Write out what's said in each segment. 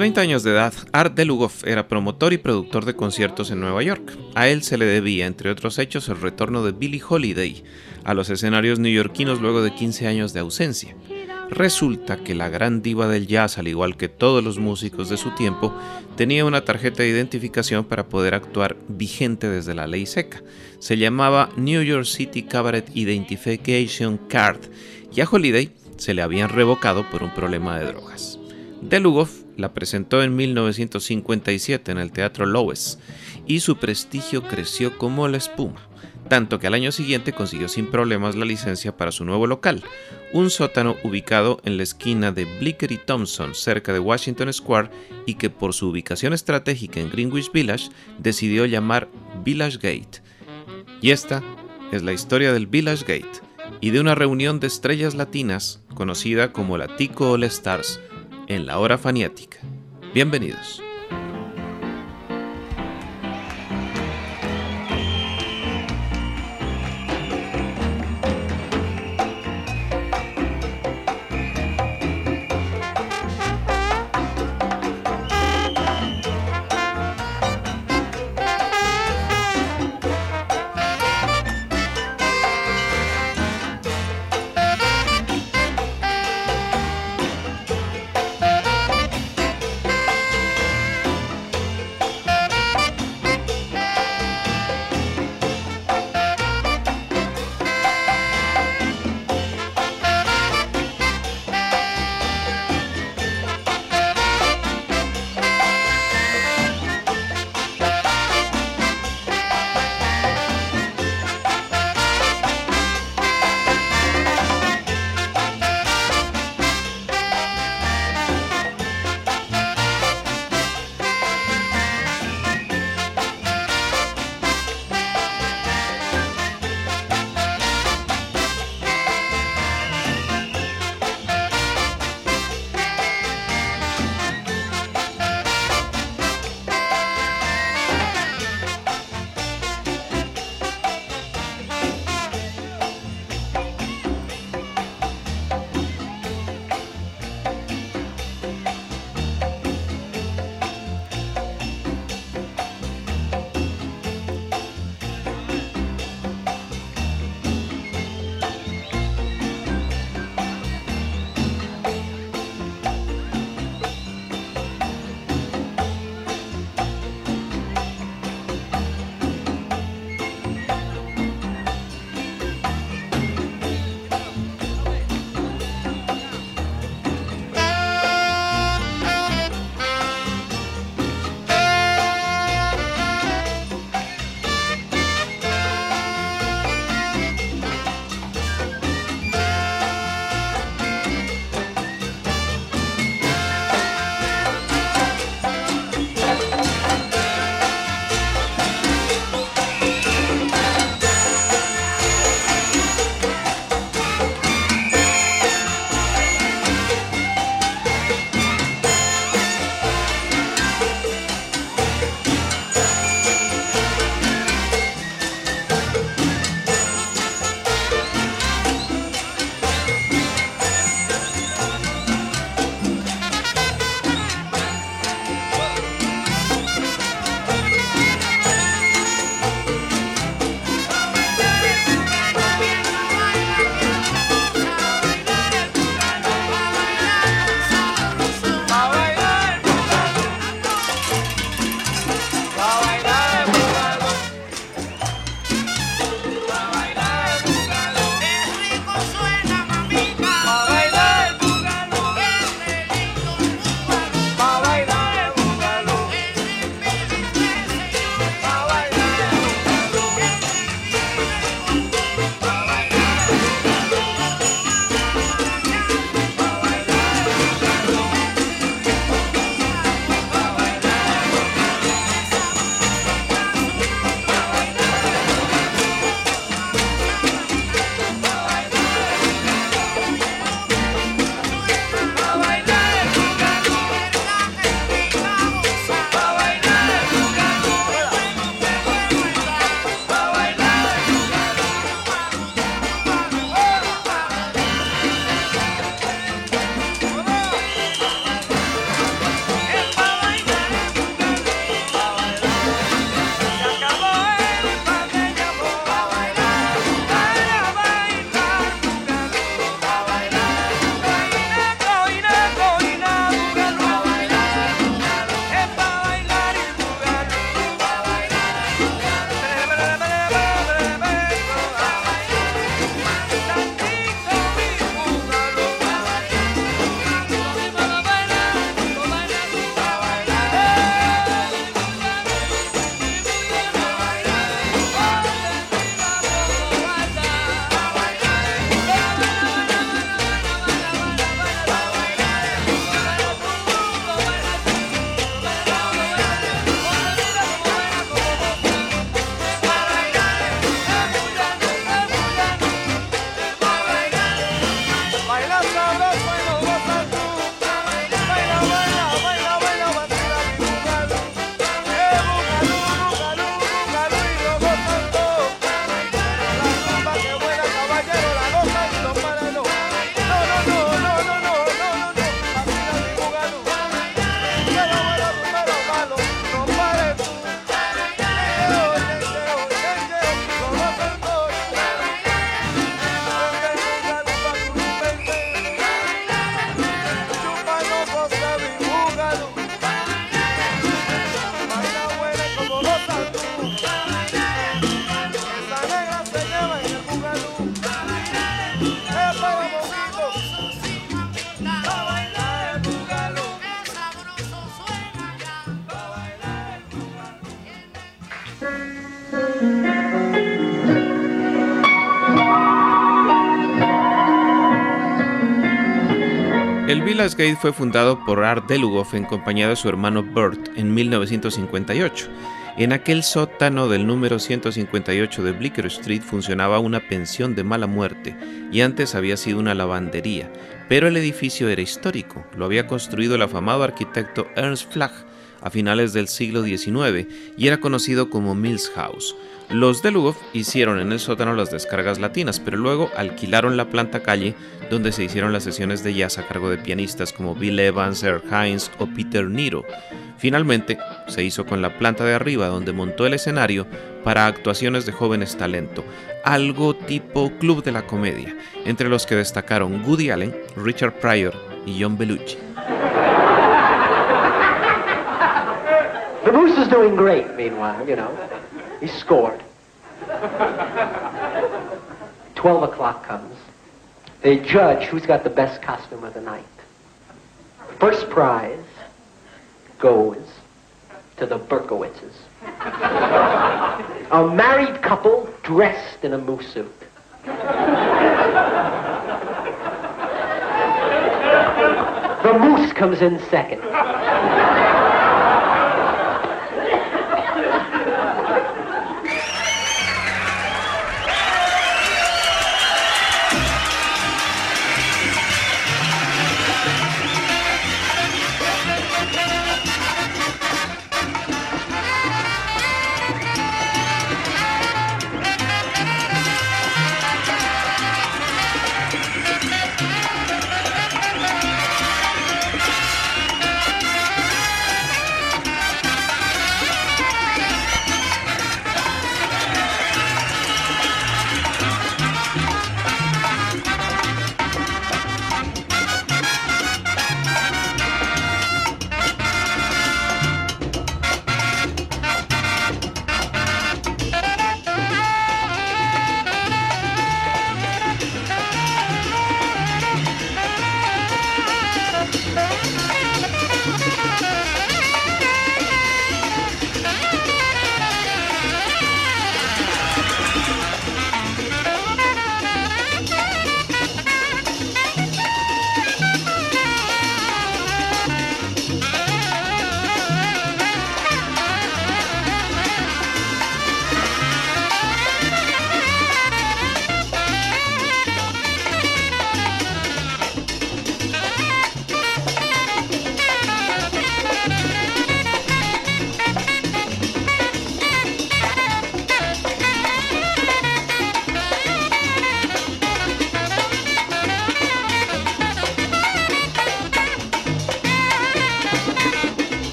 30 años de edad, Art Delugoff era promotor y productor de conciertos en Nueva York. A él se le debía, entre otros hechos, el retorno de Billie Holiday a los escenarios neoyorquinos luego de 15 años de ausencia. Resulta que la gran diva del jazz, al igual que todos los músicos de su tiempo, tenía una tarjeta de identificación para poder actuar vigente desde la ley seca. Se llamaba New York City Cabaret Identification Card y a Holiday se le habían revocado por un problema de drogas. Delugoff la presentó en 1957 en el Teatro Loew's y su prestigio creció como la espuma, tanto que al año siguiente consiguió sin problemas la licencia para su nuevo local, un sótano ubicado en la esquina de Blicker y Thompson, cerca de Washington Square, y que por su ubicación estratégica en Greenwich Village decidió llamar Village Gate. Y esta es la historia del Village Gate y de una reunión de estrellas latinas conocida como la Tico All Stars en la hora faniática. Bienvenidos. El Village Gate fue fundado por Art Delugoff en compañía de su hermano Burt en 1958. En aquel sótano del número 158 de Bleecker Street funcionaba una pensión de mala muerte y antes había sido una lavandería, pero el edificio era histórico, lo había construido el afamado arquitecto Ernst Flagg a finales del siglo XIX y era conocido como Mills House. Los de Lugoff hicieron en el sótano las descargas latinas, pero luego alquilaron la planta calle donde se hicieron las sesiones de jazz a cargo de pianistas como Bill Evans, Eric Hines o Peter Niro. Finalmente, se hizo con la planta de arriba donde montó el escenario para actuaciones de jóvenes talento, algo tipo club de la comedia, entre los que destacaron Woody Allen, Richard Pryor y John Belushi. The Moose is doing great, meanwhile, you know. He scored. 12 o'clock comes. They judge who's got the best costume of the night. First prize goes to the Berkowitzes. A married couple dressed in a moose suit. The moose comes in second.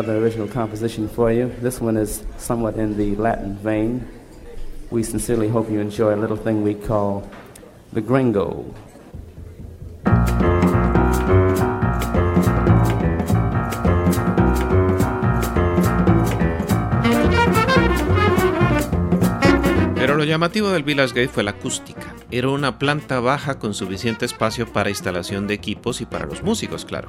Another original composition for you. This one is somewhat in the Latin vein. We sincerely hope you enjoy a little thing we call the gringo. Pero lo llamativo del Village Gate fue la acústica. Era una planta baja con suficiente espacio para instalación de equipos y para los músicos, claro.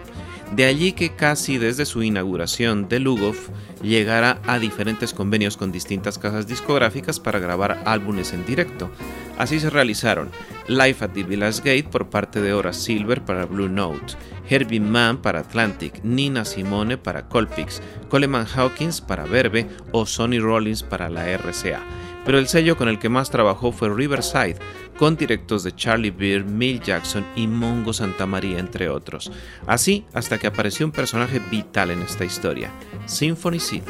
De allí que casi desde su inauguración de Lugov llegara a diferentes convenios con distintas casas discográficas para grabar álbumes en directo. Así se realizaron Live at the Village Gate por parte de Horace Silver para Blue Note, Herbie Mann para Atlantic, Nina Simone para Colpix, Coleman Hawkins para Verve o Sonny Rollins para la RCA pero el sello con el que más trabajó fue Riverside, con directos de Charlie Beer, Mill Jackson y Mongo Santamaría, entre otros. Así hasta que apareció un personaje vital en esta historia, Symphony Sid.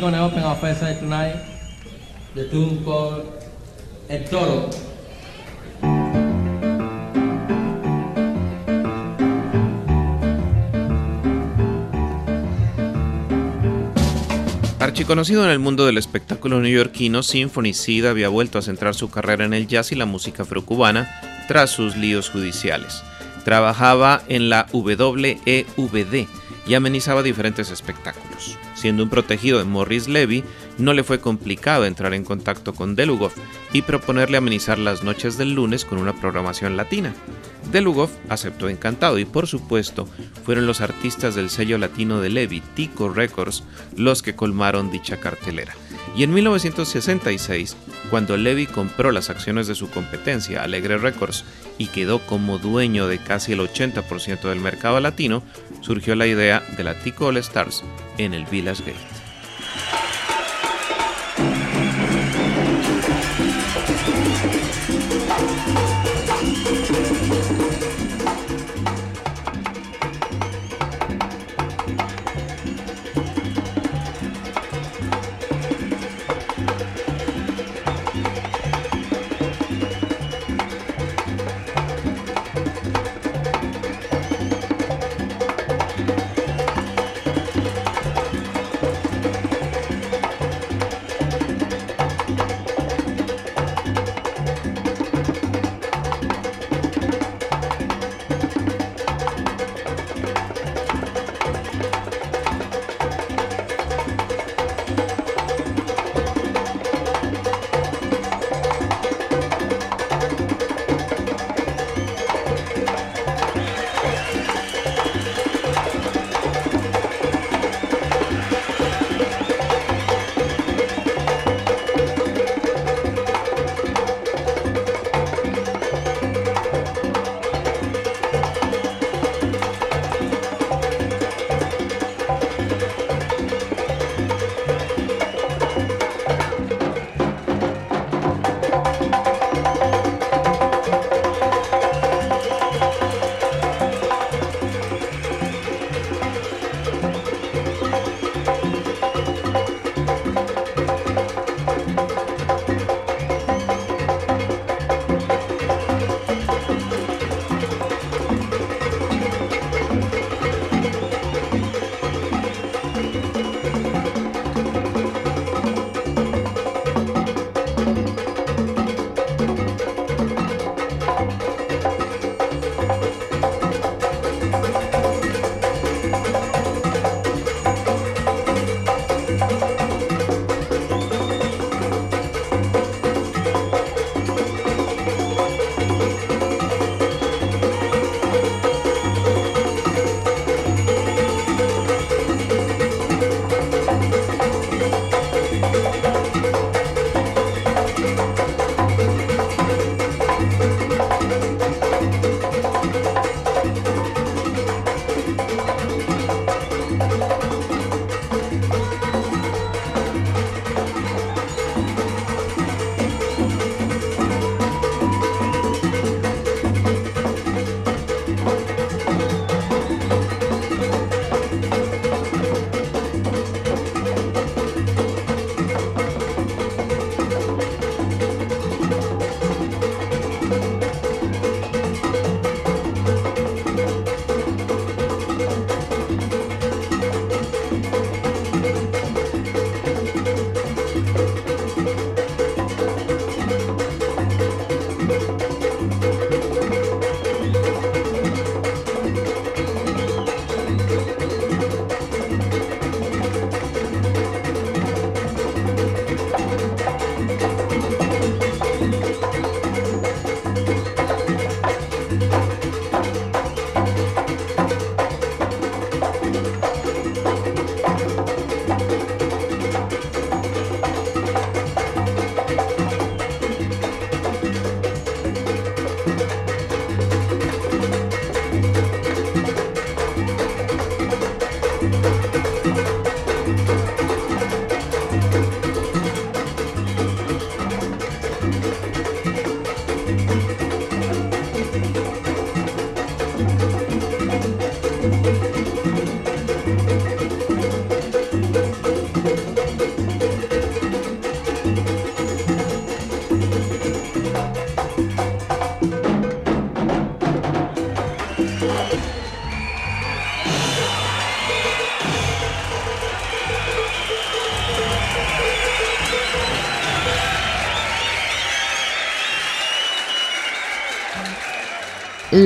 We're going to open our first set tonight. The tune called El Toro. Archiconocido en el mundo del espectáculo neoyorquino, Sid había vuelto a centrar su carrera en el jazz y la música afrocubana tras sus líos judiciales. Trabajaba en la WEVD y amenizaba diferentes espectáculos. Siendo un protegido de Morris Levy, no le fue complicado entrar en contacto con Delugov y proponerle amenizar las noches del lunes con una programación latina. Delugov aceptó encantado y por supuesto fueron los artistas del sello latino de Levy, Tico Records, los que colmaron dicha cartelera. Y en 1966, cuando Levy compró las acciones de su competencia, Alegre Records, y quedó como dueño de casi el 80% del mercado latino, surgió la idea de la Tico All Stars en el Village Gate.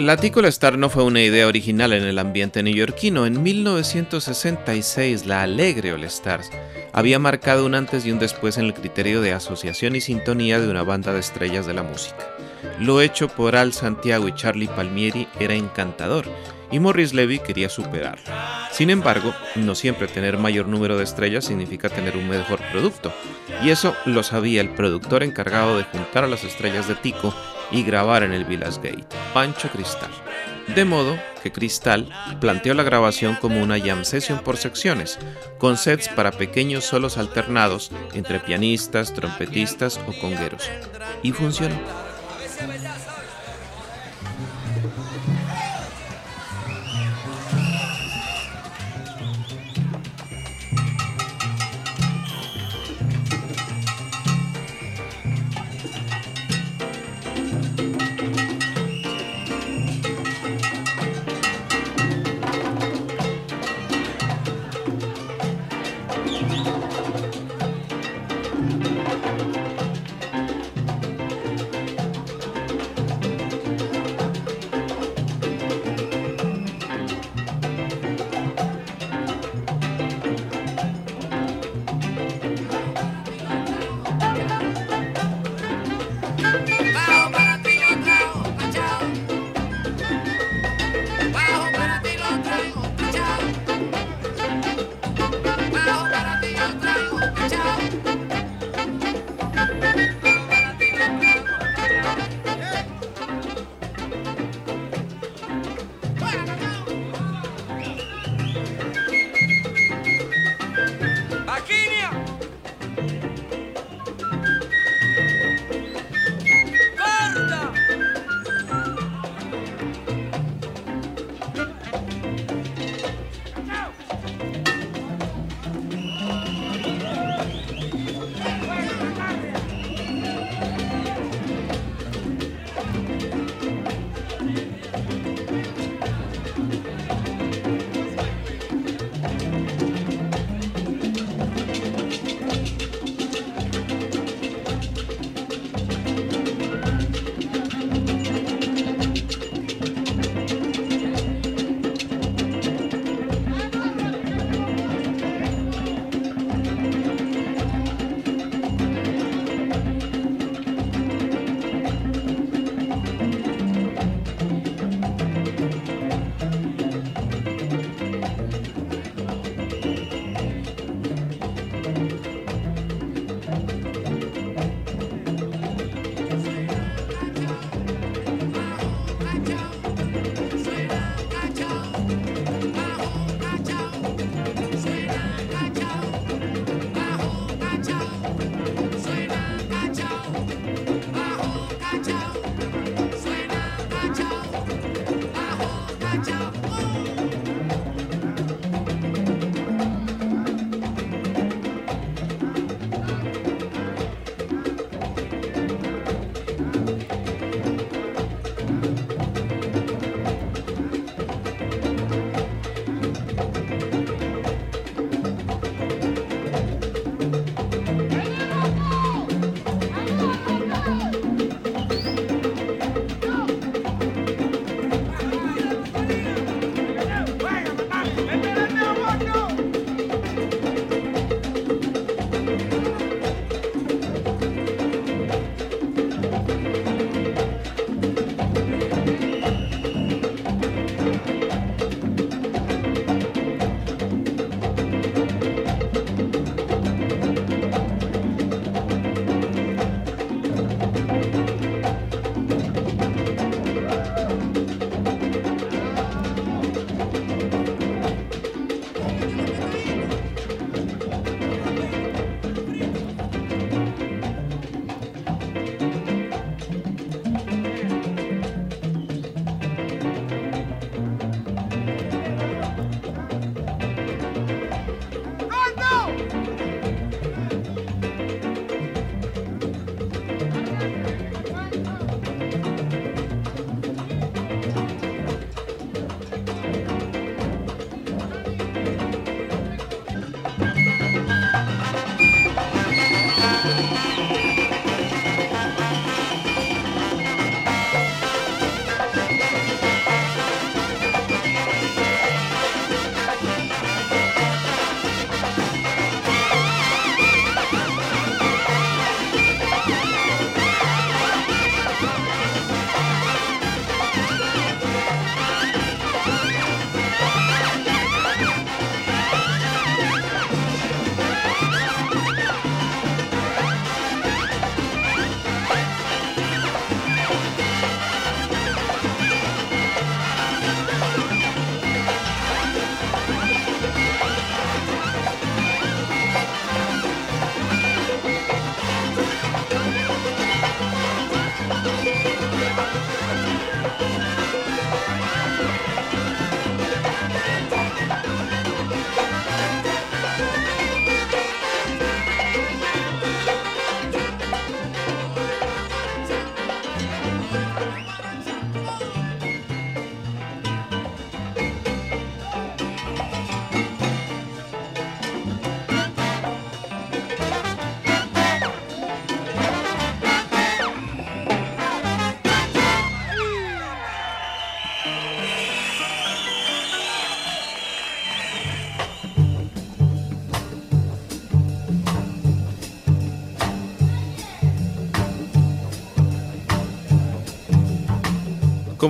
La Ticola Star no fue una idea original en el ambiente neoyorquino. En 1966, la Alegre All Stars había marcado un antes y un después en el criterio de asociación y sintonía de una banda de estrellas de la música. Lo hecho por Al Santiago y Charlie Palmieri era encantador y Morris Levy quería superarlo. Sin embargo, no siempre tener mayor número de estrellas significa tener un mejor producto, y eso lo sabía el productor encargado de juntar a las estrellas de Tico y grabar en el Villas Gate, Pancho Cristal. De modo que Cristal planteó la grabación como una jam session por secciones, con sets para pequeños solos alternados entre pianistas, trompetistas o congueros. Y funcionó.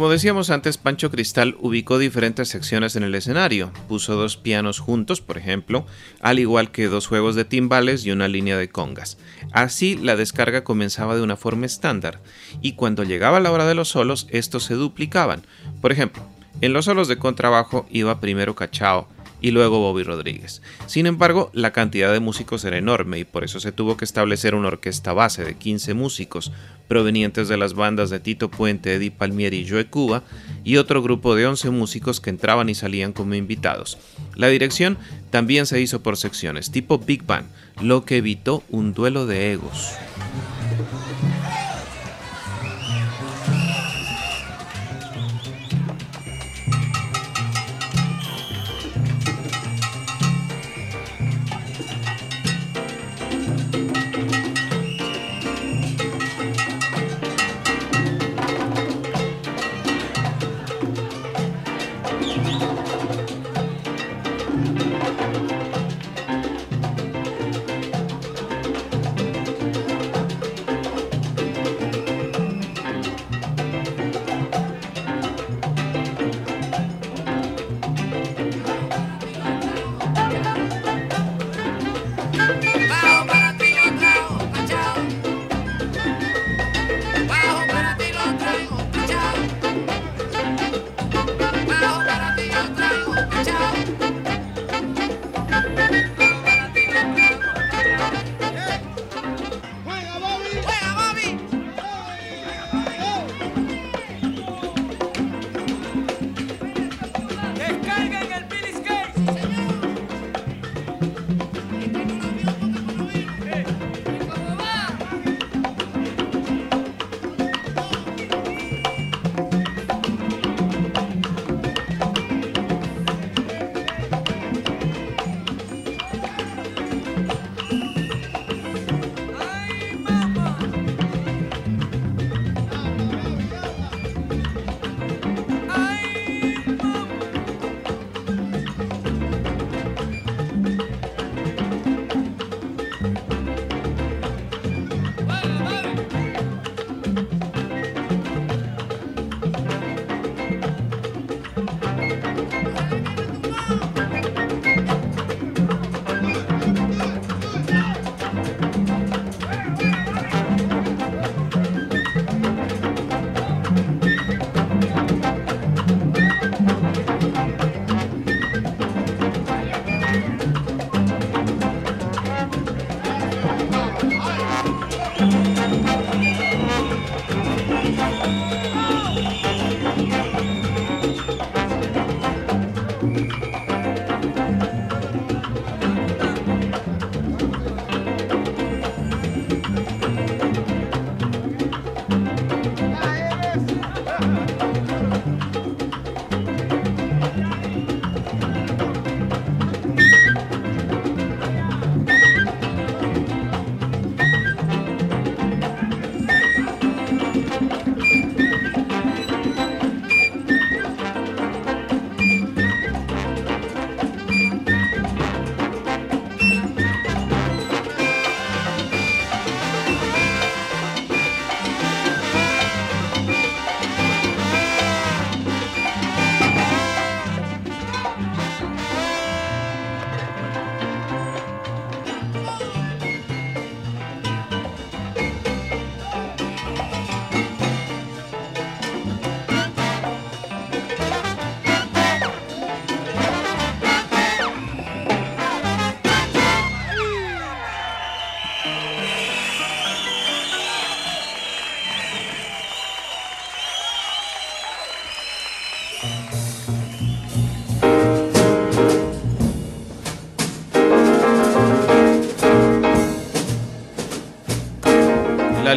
Como decíamos antes, Pancho Cristal ubicó diferentes secciones en el escenario. Puso dos pianos juntos, por ejemplo, al igual que dos juegos de timbales y una línea de congas. Así la descarga comenzaba de una forma estándar, y cuando llegaba la hora de los solos, estos se duplicaban. Por ejemplo, en los solos de contrabajo iba primero Cachao, y luego Bobby Rodríguez. Sin embargo, la cantidad de músicos era enorme y por eso se tuvo que establecer una orquesta base de 15 músicos provenientes de las bandas de Tito Puente, Eddie Palmieri y Joe Cuba y otro grupo de 11 músicos que entraban y salían como invitados. La dirección también se hizo por secciones, tipo Big Band, lo que evitó un duelo de egos.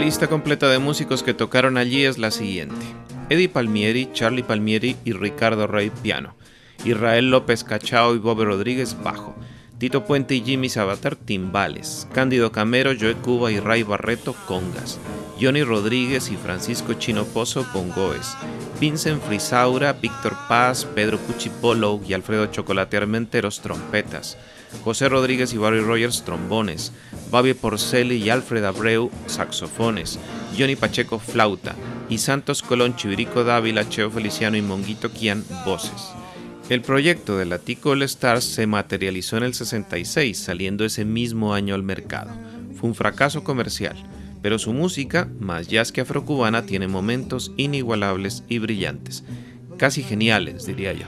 Lista completa de músicos que tocaron allí es la siguiente. Eddie Palmieri, Charlie Palmieri y Ricardo Rey piano. Israel López Cachao y Bobby Rodríguez bajo. Tito Puente y Jimmy Sabater timbales. Cándido Camero, Joe Cuba y Ray Barreto congas. Johnny Rodríguez y Francisco Chino Pozo bongoes. Vincent Frisaura, Víctor Paz, Pedro Cuchipolo y Alfredo Chocolate Armenteros trompetas. José Rodríguez y Barry Rogers trombones, Bobby Porcelli y Alfred Abreu saxofones, Johnny Pacheco flauta y Santos Colón, Chivirico Dávila, Cheo Feliciano y Monguito Kian, voces. El proyecto de la Tico All Stars se materializó en el 66, saliendo ese mismo año al mercado. Fue un fracaso comercial, pero su música, más jazz que afrocubana, tiene momentos inigualables y brillantes, casi geniales, diría yo.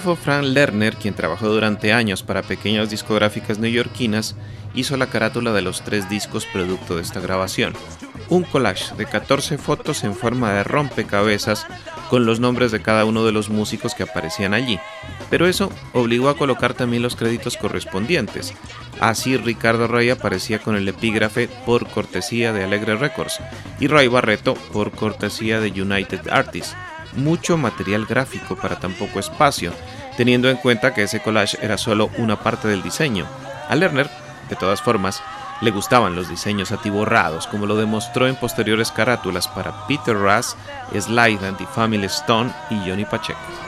Fotógrafo Frank Lerner, quien trabajó durante años para pequeñas discográficas neoyorquinas, hizo la carátula de los tres discos producto de esta grabación. Un collage de 14 fotos en forma de rompecabezas con los nombres de cada uno de los músicos que aparecían allí. Pero eso obligó a colocar también los créditos correspondientes. Así Ricardo Rey aparecía con el epígrafe por cortesía de Alegre Records y Ray Barreto por cortesía de United Artists mucho material gráfico para tan poco espacio, teniendo en cuenta que ese collage era solo una parte del diseño. A Lerner, de todas formas, le gustaban los diseños atiborrados, como lo demostró en posteriores carátulas para Peter Russ, Slide and the Family Stone y Johnny Pacheco.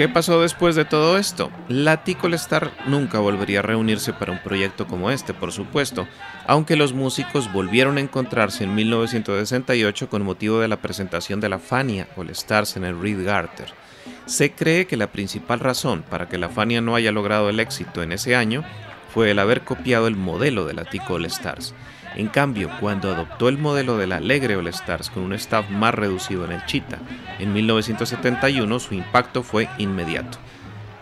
¿Qué pasó después de todo esto? La Ticol Star nunca volvería a reunirse para un proyecto como este, por supuesto, aunque los músicos volvieron a encontrarse en 1968 con motivo de la presentación de la Fania All Stars en el Reed Garter. Se cree que la principal razón para que la Fania no haya logrado el éxito en ese año fue el haber copiado el modelo de la Tico All Stars. En cambio, cuando adoptó el modelo de la Alegre All Stars con un staff más reducido en el Chita, en 1971 su impacto fue inmediato.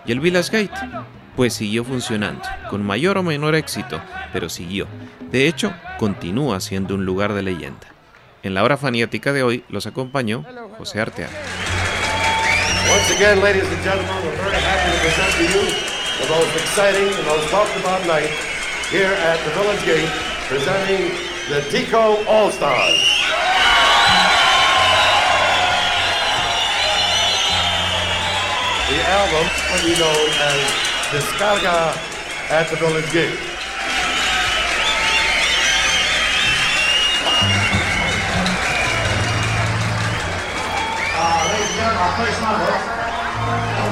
¿Y el Village Gate? Pues siguió funcionando, con mayor o menor éxito, pero siguió. De hecho, continúa siendo un lugar de leyenda. En la hora faniática de hoy los acompañó José Arteaga. Once again, ladies and gentlemen, we're very happy to present to you the most exciting, the most talked about night here at the Village Gate, presenting the Tico All Stars. The album will be known as Descarga at the Village Gate. Uh, ladies and gentlemen, our first number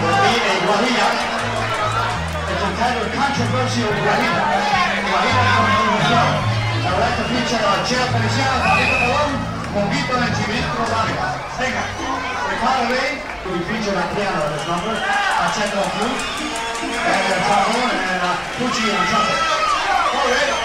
will be a guajilla. It's entitled Controversial Guajilla. Feature our chair feliciano, Paquito Colón, Chivito Vargas. Venga. Pucci on trumpet. All right.